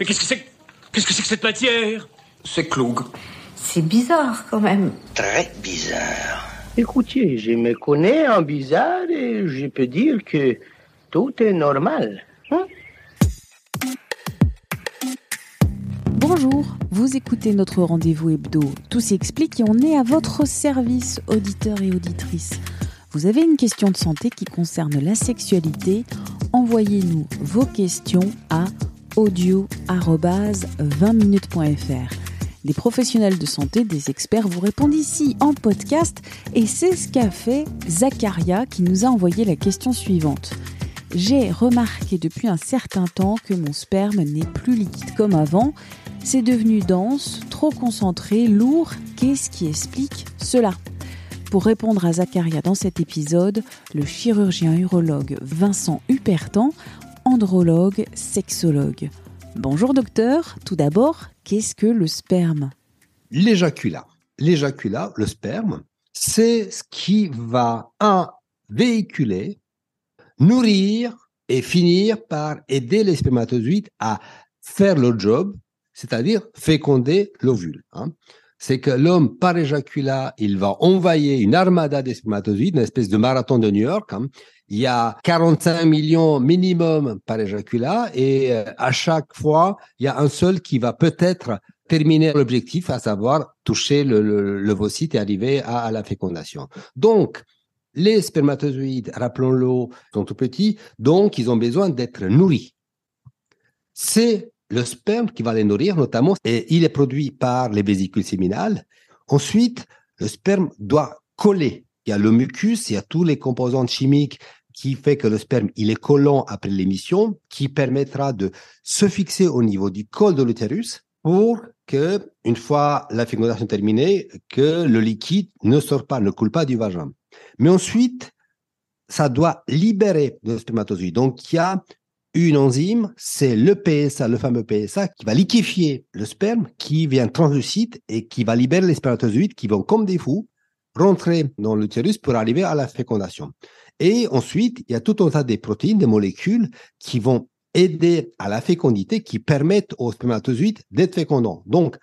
Mais qu'est-ce que c'est Qu'est-ce que c'est que cette matière? C'est Cloug. C'est bizarre quand même. Très bizarre. Écoutez, je me connais en bizarre et je peux dire que tout est normal. Hein? Bonjour, vous écoutez notre rendez-vous hebdo. Tout s'explique et on est à votre service, auditeurs et auditrices. Vous avez une question de santé qui concerne la sexualité? Envoyez-nous vos questions à audio-20minutes.fr. Des professionnels de santé, des experts vous répondent ici en podcast et c'est ce qu'a fait Zacharia qui nous a envoyé la question suivante. J'ai remarqué depuis un certain temps que mon sperme n'est plus liquide comme avant. C'est devenu dense, trop concentré, lourd. Qu'est-ce qui explique cela? Pour répondre à Zacharia dans cet épisode, le chirurgien urologue Vincent Hupertan, andrologue, sexologue. Bonjour docteur, tout d'abord, qu'est-ce que le sperme? L'éjaculat. L'éjaculat, le sperme, c'est ce qui va, un, véhiculer, nourrir et finir par aider les spermatozoïdes à faire le job, c'est-à-dire féconder l'ovule. Hein. C'est que l'homme, par éjaculat, il va envoyer une armada des spermatozoïdes, une espèce de marathon de New York. Hein. Il y a 45 millions minimum par éjaculat et euh, à chaque fois, il y a un seul qui va peut-être terminer l'objectif, à savoir toucher le, le, l'ovocyte et arriver à, à la fécondation. Donc, les spermatozoïdes, rappelons-le, sont tout petits, donc ils ont besoin d'être nourris. C'est le sperme qui va les nourrir, notamment, et il est produit par les vésicules séminales. Ensuite, le sperme doit coller. Il y a le mucus, il y a tous les composantes chimiques qui fait que le sperme, il est collant après l'émission, qui permettra de se fixer au niveau du col de l'utérus pour que, une fois la fécondation terminée, que le liquide ne sort pas, ne coule pas du vagin. Mais ensuite, ça doit libérer le spermatozoïde. Donc, il y a une enzyme, c'est le PSA, le fameux PSA, qui va liquéfier le sperme, qui vient translucide et qui va libérer les spermatozoïdes qui vont, comme des fous, rentrer dans l'utérus pour arriver à la fécondation. Et ensuite, il y a tout un tas de protéines, des molécules qui vont aider à la fécondité, qui permettent aux spermatozoïdes d'être fécondants. Donc,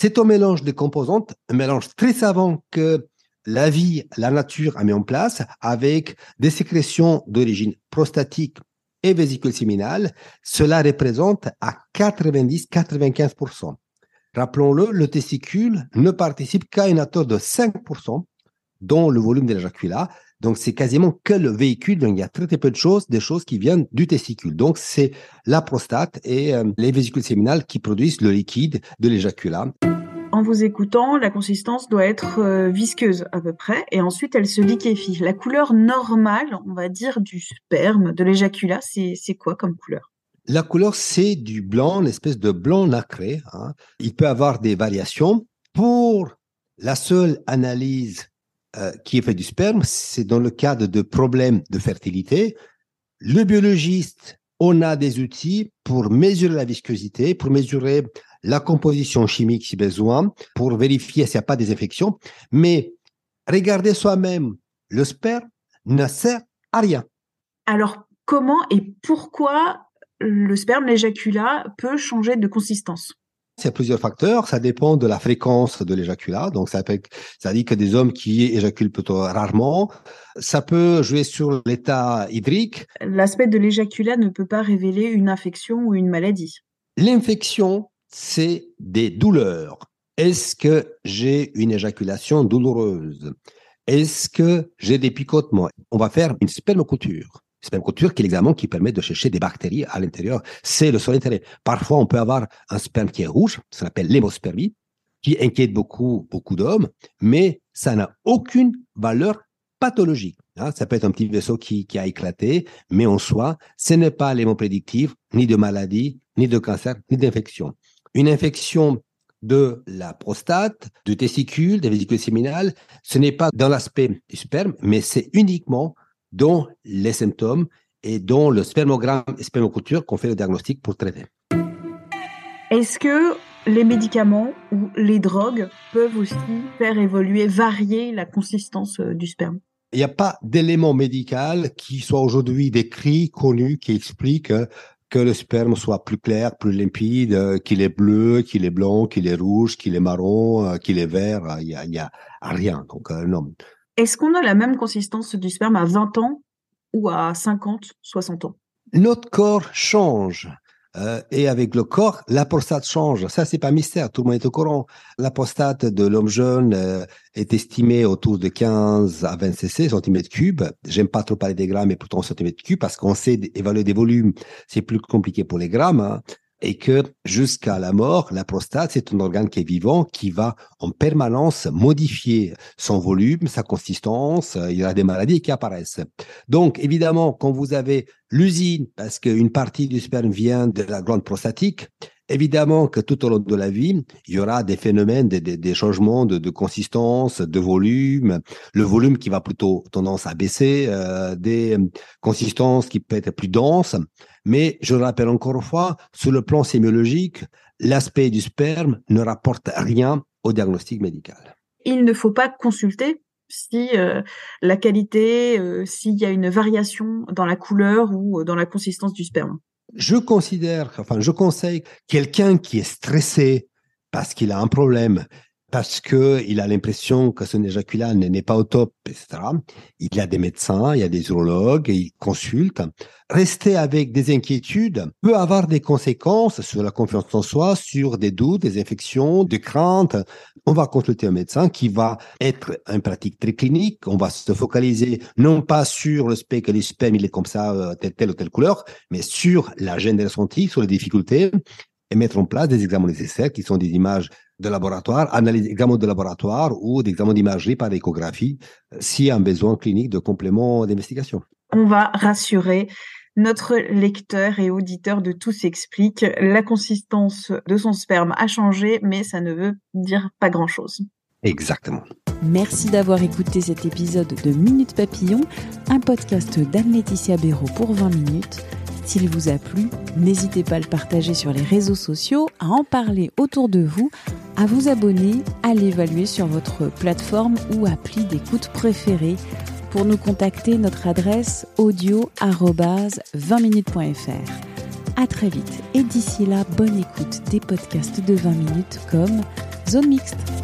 c'est un mélange de composantes, un mélange très savant que la vie, la nature a mis en place avec des sécrétions d'origine prostatique et vésicule séminale. Cela représente à 90-95%. Rappelons-le, le testicule ne participe qu'à une hauteur de 5% dans le volume de l'éjaculat. Donc, c'est quasiment que le véhicule. Donc, il y a très, très peu de choses, des choses qui viennent du testicule. Donc, c'est la prostate et euh, les vésicules séminales qui produisent le liquide de l'éjaculat. En vous écoutant, la consistance doit être euh, visqueuse à peu près, et ensuite elle se liquéfie. La couleur normale, on va dire, du sperme, de l'éjaculat, c'est quoi comme couleur? La couleur, c'est du blanc, une espèce de blanc nacré. Hein. Il peut avoir des variations. Pour la seule analyse euh, qui est faite du sperme, c'est dans le cadre de problèmes de fertilité. Le biologiste, on a des outils pour mesurer la viscosité, pour mesurer la composition chimique si besoin, pour vérifier s'il n'y a pas des infections. Mais regarder soi-même le sperme ne sert à rien. Alors, comment et pourquoi le sperme, l'éjaculat, peut changer de consistance? Il y a plusieurs facteurs. Ça dépend de la fréquence de l'éjaculat. Donc, ça, peut, ça dit que des hommes qui éjaculent plutôt rarement. Ça peut jouer sur l'état hydrique. L'aspect de l'éjaculat ne peut pas révéler une infection ou une maladie. L'infection, c'est des douleurs. Est-ce que j'ai une éjaculation douloureuse? Est-ce que j'ai des picotements? On va faire une spermocouture sperme-couture qui est l'examen qui permet de chercher des bactéries à l'intérieur. C'est le seul intérêt. Parfois, on peut avoir un sperme qui est rouge, ça s'appelle l'hémospermie, qui inquiète beaucoup, beaucoup d'hommes, mais ça n'a aucune valeur pathologique. Hein, ça peut être un petit vaisseau qui, a éclaté, mais en soi, ce n'est pas l'élément ni de maladie, ni de cancer, ni d'infection. Une infection de la prostate, du testicule, des vésicules séminales, ce n'est pas dans l'aspect du sperme, mais c'est uniquement dans les symptômes et dans le spermogramme et spermoculture qu'on fait le diagnostic pour traiter. Est-ce que les médicaments ou les drogues peuvent aussi faire évoluer, varier la consistance euh, du sperme? Il n'y a pas d'élément médical qui soit aujourd'hui décrit, connu, qui explique euh, que le sperme soit plus clair, plus limpide, euh, qu'il est bleu, qu'il est blanc, qu'il est rouge, qu'il est marron, qu'il est vert. Il n'y a, a rien. Donc, non. Est-ce qu'on a la même consistance du sperme à 20 ans ou à 50, 60 ans? Notre corps change. Euh, et avec le corps, la prostate change. Ça, c'est pas mystère, tout le monde est au courant. La prostate de l'homme jeune euh, est estimée autour de 15 à 20 cc, centimètres cubes. J'aime pas trop parler des grammes, mais en centimètres cubes, parce qu'on sait évaluer des volumes. C'est plus compliqué pour les grammes. Hein et que jusqu'à la mort, la prostate, c'est un organe qui est vivant, qui va en permanence modifier son volume, sa consistance, il y a des maladies qui apparaissent. Donc, évidemment, quand vous avez l'usine, parce qu'une partie du sperme vient de la glande prostatique, Évidemment que tout au long de la vie, il y aura des phénomènes, des, changements de, de, consistance, de volume, le volume qui va plutôt tendance à baisser, euh, des consistances qui peuvent être plus denses. Mais je le rappelle encore une fois, sur le plan sémiologique, l'aspect du sperme ne rapporte rien au diagnostic médical. Il ne faut pas consulter si euh, la qualité, euh, s'il y a une variation dans la couleur ou dans la consistance du sperme je considère, enfin, je conseille quelqu'un qui est stressé parce qu'il a un problème, parce que il a l'impression que son éjaculat n'est pas au top, etc. Il y a des médecins, il y a des urologues, il consulte. Rester avec des inquiétudes peut avoir des conséquences sur la confiance en soi, sur des doutes, des infections, des craintes. On va consulter un médecin qui va être en pratique très clinique. On va se focaliser non pas sur le spec, le sperme, il est comme ça, euh, telle, ou telle couleur, mais sur la gêne des ressentis, sur les difficultés et mettre en place des examens nécessaires qui sont des images de laboratoire, analyse, examen de laboratoire ou d'examen d'imagerie par échographie euh, s'il y a un besoin clinique de complément d'investigation. On va rassurer notre lecteur et auditeur de Tout s'explique. La consistance de son sperme a changé, mais ça ne veut dire pas grand-chose. Exactement. Merci d'avoir écouté cet épisode de Minute Papillon, un podcast d'Anne-Laetitia Béraud pour 20 minutes. S'il vous a plu, n'hésitez pas à le partager sur les réseaux sociaux, à en parler autour de vous, à vous abonner, à l'évaluer sur votre plateforme ou appli d'écoute préférée. Pour nous contacter, notre adresse audio 20minutes.fr. À très vite et d'ici là, bonne écoute des podcasts de 20 minutes comme Zone Mixte.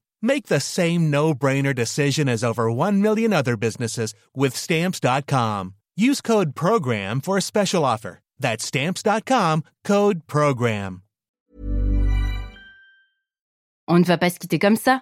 Make the same no-brainer decision as over 1 million other businesses with stamps.com. Use code program for a special offer. That's stamps.com, code program. On ne va pas se quitter comme ça.